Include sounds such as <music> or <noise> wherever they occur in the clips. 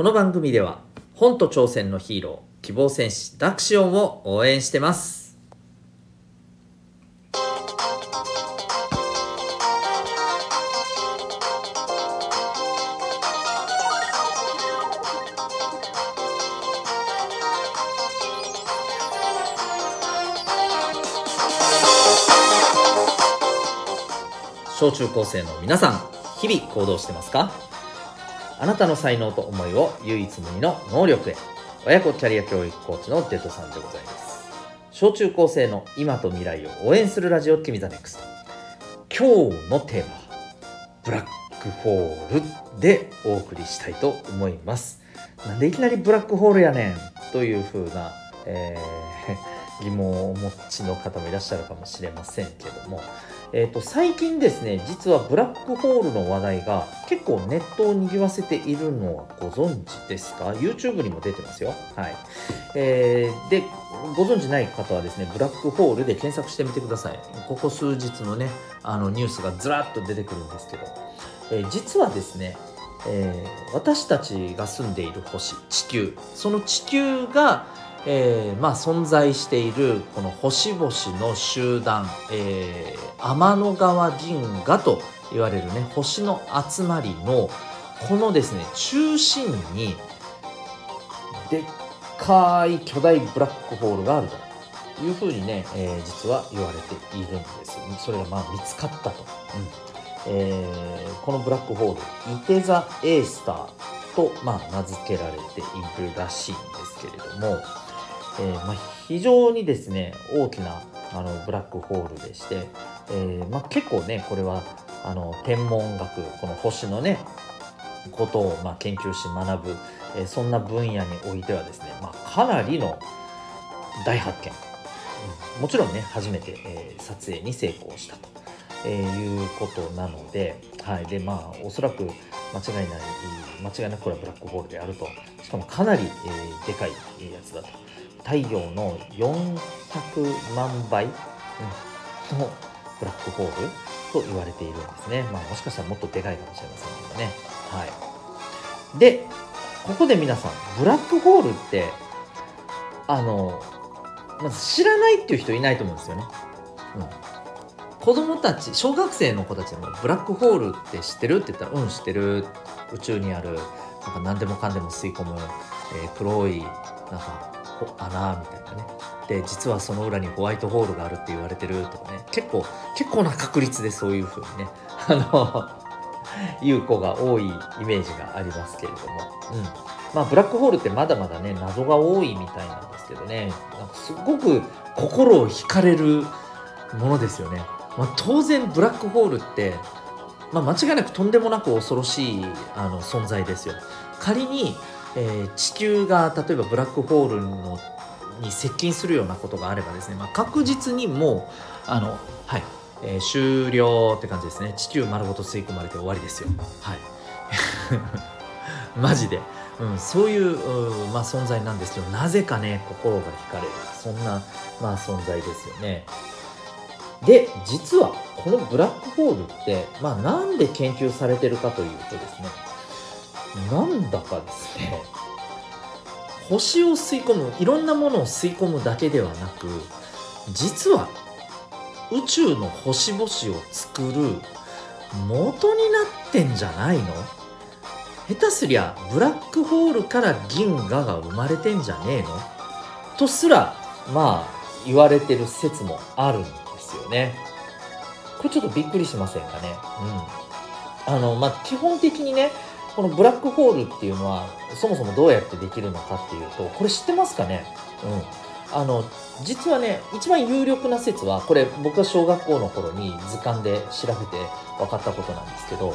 この番組では本と挑戦のヒーロー希望戦士ダクシオンを応援してます。小中高生の皆さん日々行動してますか？あなたの才能と思いを唯一無二の能力へ。親子キャリア教育コーチのデトさんでございます。小中高生の今と未来を応援するラジオ君 the NEXT。今日のテーマブラックホールでお送りしたいと思います。なんでいきなりブラックホールやねんという風な、えー、疑問をお持ちの方もいらっしゃるかもしれませんけども。えーと、最近ですね実はブラックホールの話題が結構ネットを賑わせているのはご存知ですか？YouTube にも出てますよ。はい。えー、でご存知ない方はですねブラックホールで検索してみてください。ここ数日のねあのニュースがずらっと出てくるんですけど、えー、実はですねえー、私たちが住んでいる星地球。その地球がえー、まあ、存在しているこの星々の集団、えー、天の川銀河と言われるね星の集まりのこのですね中心にでっかい巨大ブラックホールがあるというふうにね、えー、実は言われているんです。それがまあ見つかったと、うん。えー、このブラックホールイテザ・エースターと、まあ、名付けられているらしいんですけれども、えー、まあ、非常にですね大きなあのブラックホールでして、えー、まあ、結構ねこれはあの天文学この星のねことをま研究し学ぶ、えー、そんな分野においてはですね、まあ、かなりの大発見、うん、もちろんね初めて、えー、撮影に成功したと、えー、いうことなので,、はい。でまあ、おそらく間違いない間違いなくこれはブラックホールであるとしかもかなり、え、でかいやつだと。太陽の400万倍、のブラックホールと言われているんですね。まあ、もしかしたらもっとでかいかもしれませんけどね。はい。で、ここで皆さん、ブラックホールって、あの、まず知らないっていう人いないと思うんですよね。うん。子供たち、小学生の子たちもブラックホールって知ってるって言ったら、うん、知ってる。宇宙にある、なんか何でもかんでも吸い込む、えー、黒い、なんか穴みたいなね。で実はその裏にホワイトホールがあるって言われてるとかね。結構結構な確率でそういうふうにね。あの言う子が多いイメージがありますけれども、うん。まあ、ブラックホールってまだまだね謎が多いみたいなんですけどね。なんかすごく心を惹かれるものですよね、まあ、当然ブラックホールって、まあ、間違いなくとんでもなく恐ろしいあの存在ですよ。仮にえー、地球が例えばブラックホールのに接近するようなことがあればですね、まあ、確実にもうあの、はいえー、終了って感じですね。地球丸ごと吸い込まれて終わりですよ。はい。<laughs> マジで、うん、そういうまあ、存在なんですけどなぜかね心が惹かれる。そんな、まあ、存在ですよね。で実はこのブラックホールって、まあ、なんで研究されてるかというとですねなんだかですね星を吸い込むいろんなものを吸い込むだけではなく実は宇宙の星々を作る元になってんじゃないの？下手すりゃブラックホールから銀河が生まれてんじゃねえの？とすらまあ言われてる説もあるんですよね。これちょっとびっくりしませんかね？うん。あの、まあ、基本的にね、このブラックホールっていうのはそもそもどうやってできるのかっていうとこれ知ってますかね？うんあの実はね一番有力な説はこれ僕が小学校の頃に図鑑で調べて分かったことなんですけど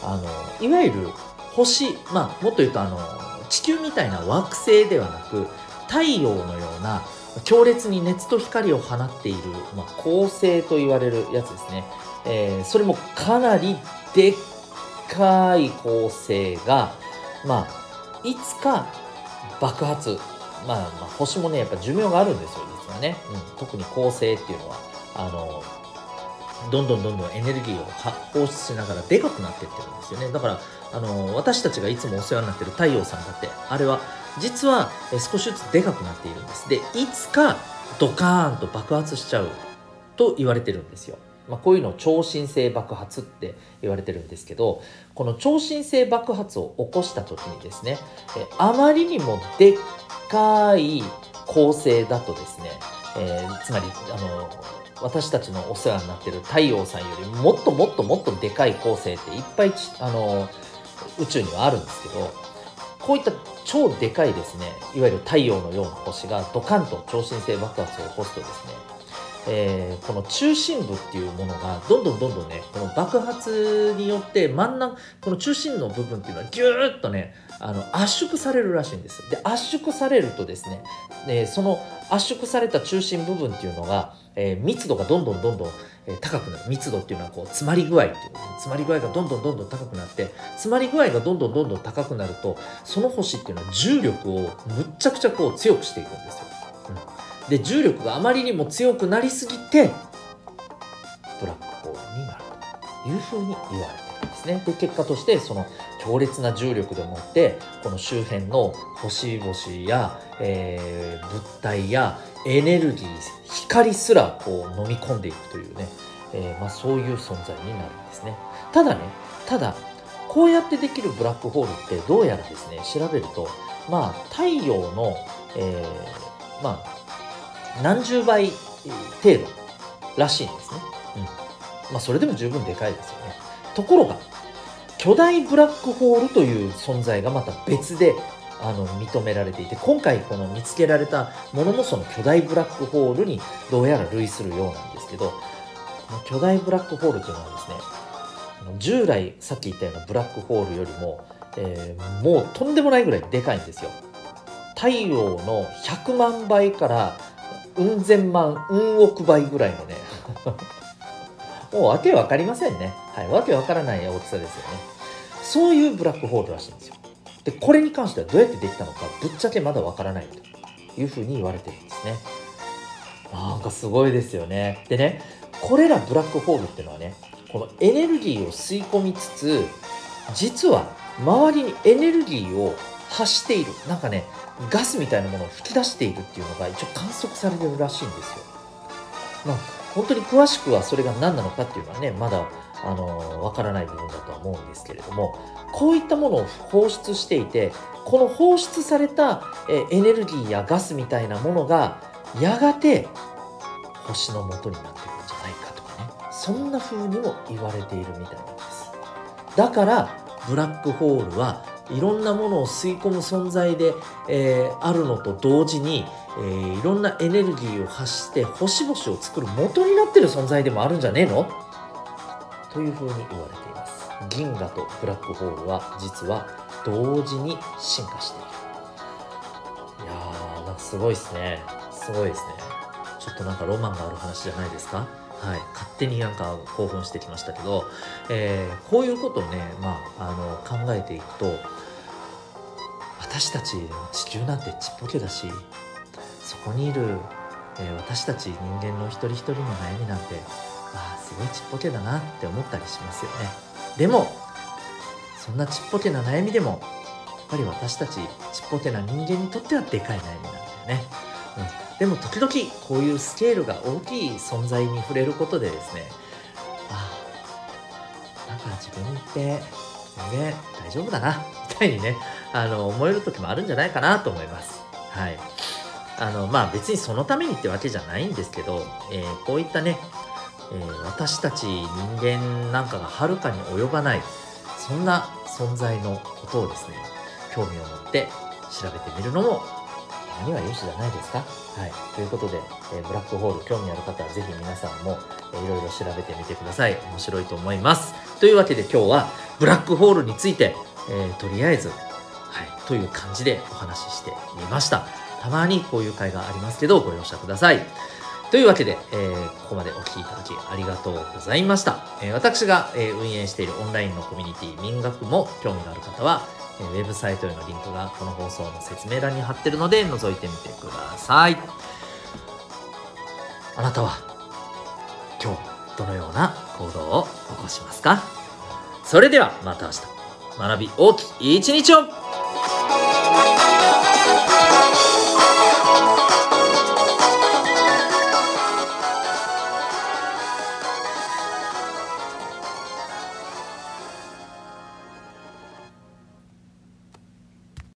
あのいわゆる星まあもっと言うとあの地球みたいな惑星ではなく太陽のような強烈に熱と光を放っている、まあ、恒星と言われるやつですね、えー、それもかなりでっかい恒星が、まあ、いつか爆発、まあ、まあ、星もね、やっぱ寿命があるんですよ、実はね。うん、特に恒星っていうのは、あの、どんどんどんどんエネルギーを放出しながらでかくなってってるんですよね。だからあの私たちがいつもお世話になってる太陽さんだってあれは実は少しずつでかくなっているんです。でいつかドカーンと爆発しちゃうと言われてるんですよ。まあ、こういうのを超新星爆発って言われてるんですけどこの超新星爆発を起こした時にですねあまりにもでっかい恒星だとですね、えー、つまりあの私たちのお世話になってる太陽さんよりもっともっともっとでかい恒星っていっぱいあの宇宙にはあるんですけどこういった超でかいですねいわゆる太陽のような星がドカンと超新星爆発を起こすとですねえー、この中心部っていうものがどんどんどんどんねこの爆発によって真ん中この中心の部分っていうのはギューッとねあの圧縮されるらしいんです。で圧縮されるとですね、えー、その圧縮された中心部分っていうのが、えー、密度がどんどんどんどん、高くなる。密度っていうのはこう詰まり具合っていう詰まり具合がどんどんどんどん高くなって詰まり具合がどんどんどんどん高くなるとその星っていうのは重力をむっちゃくちゃこう強くしていくんですよ、で重力があまりにも強くなりすぎてブラックホールになるというふうに言われてるんですね。で結果としてその強烈な重力でもってこの周辺の星々や、えー、物体やエネルギー光すらこう飲み込んでいくというね、えー、まあ、そういう存在になるんですね。ただねただこうやってできるブラックホールってどうやらですね調べるとまあ太陽の、えー、まあ何十倍程度らしいんですね。うん。まあ、それでも十分でかいですよね。ところが、巨大ブラックホールという存在がまた別であの認められていて今回この見つけられたものもその巨大ブラックホールにどうやら類するようなんですけどこの巨大ブラックホールというのはですね従来さっき言ったようなブラックホールよりも、えー、もうとんでもないぐらいでかいんですよ太陽の100万倍からうん千万、うん億倍ぐらいのね <laughs> もうわけわかりませんね。はい、わけわからない大きさですよね。そういうブラックホールらしいんですよ。で、これに関してはどうやってできたのか、ぶっちゃけまだわからないというふうに言われてるんですね。なんかすごいですよね。でね、これらブラックホールっていうのはね、このエネルギーを吸い込みつつ、実は周りにエネルギーを発している。なんかね、ガスみたいなものを吹き出しているっていうのが一応観測されてるらしいんですよ。まあ、本当に詳しくはそれが何なのかっていうのはね、まだあのわからない部分だとは思うんですけれども、こういったものを放出していて、この放出されたえエネルギーやガスみたいなものが、やがて星の元になってくるんじゃないかとかね、そんな風にも言われているみたいなんです。だから、ブラックホールはいろんなものを吸い込む存在で、えー、あるのと同時に、えー、いろんなエネルギーを発して星々を作る元になってる存在でもあるんじゃねえの？というふうに言われています。銀河とブラックホールは実は同時に進化している。いやーなんかすごいですね。すごいですね。ちょっとなんかロマンがある話じゃないですか？はい、勝手になんか興奮してきましたけど、えー、こういうことをね、まあ、あの考えていくと私たち地球なんてちっぽけだしそこにいる、えー、私たち人間の一人一人の悩みなんてあすごいちっぽけだなって思ったりしますよね。でもそんなちっぽけな悩みでもやっぱり私たちちっぽけな人間にとってはでかい悩みなんだよね、うん。でも時々こういうスケールが大きい存在に触れることでですねあなんか自分って全然大丈夫だなみたいにねあの思える時もあるんじゃないかなと思います。はい。あのまあ別にそのためにってわけじゃないんですけど、えー、こういったね、えー、私たち人間なんかがはるかに及ばないそんな存在のことをですね興味を持って調べてみるのもには良しじゃないですか？はい、ということで、えー、ブラックホール興味ある方はぜひ皆さんも、えー、いろいろ調べてみてください。面白いと思います。というわけで今日はブラックホールについて、えー、とりあえず、はい、という感じでお話ししてみました。たまにこういう会がありますけどご容赦ください。というわけで、えー、ここまでお聴きいただきありがとうございました。えー、私が、えー、運営しているオンラインのコミュニティ民学も興味がある方は、ウェブサイトへのリンクがこの放送の説明欄に貼ってるので覗いてみてください。あなたは今日どのような行動を起こしますか？それではまた明日。学び大きい一日を。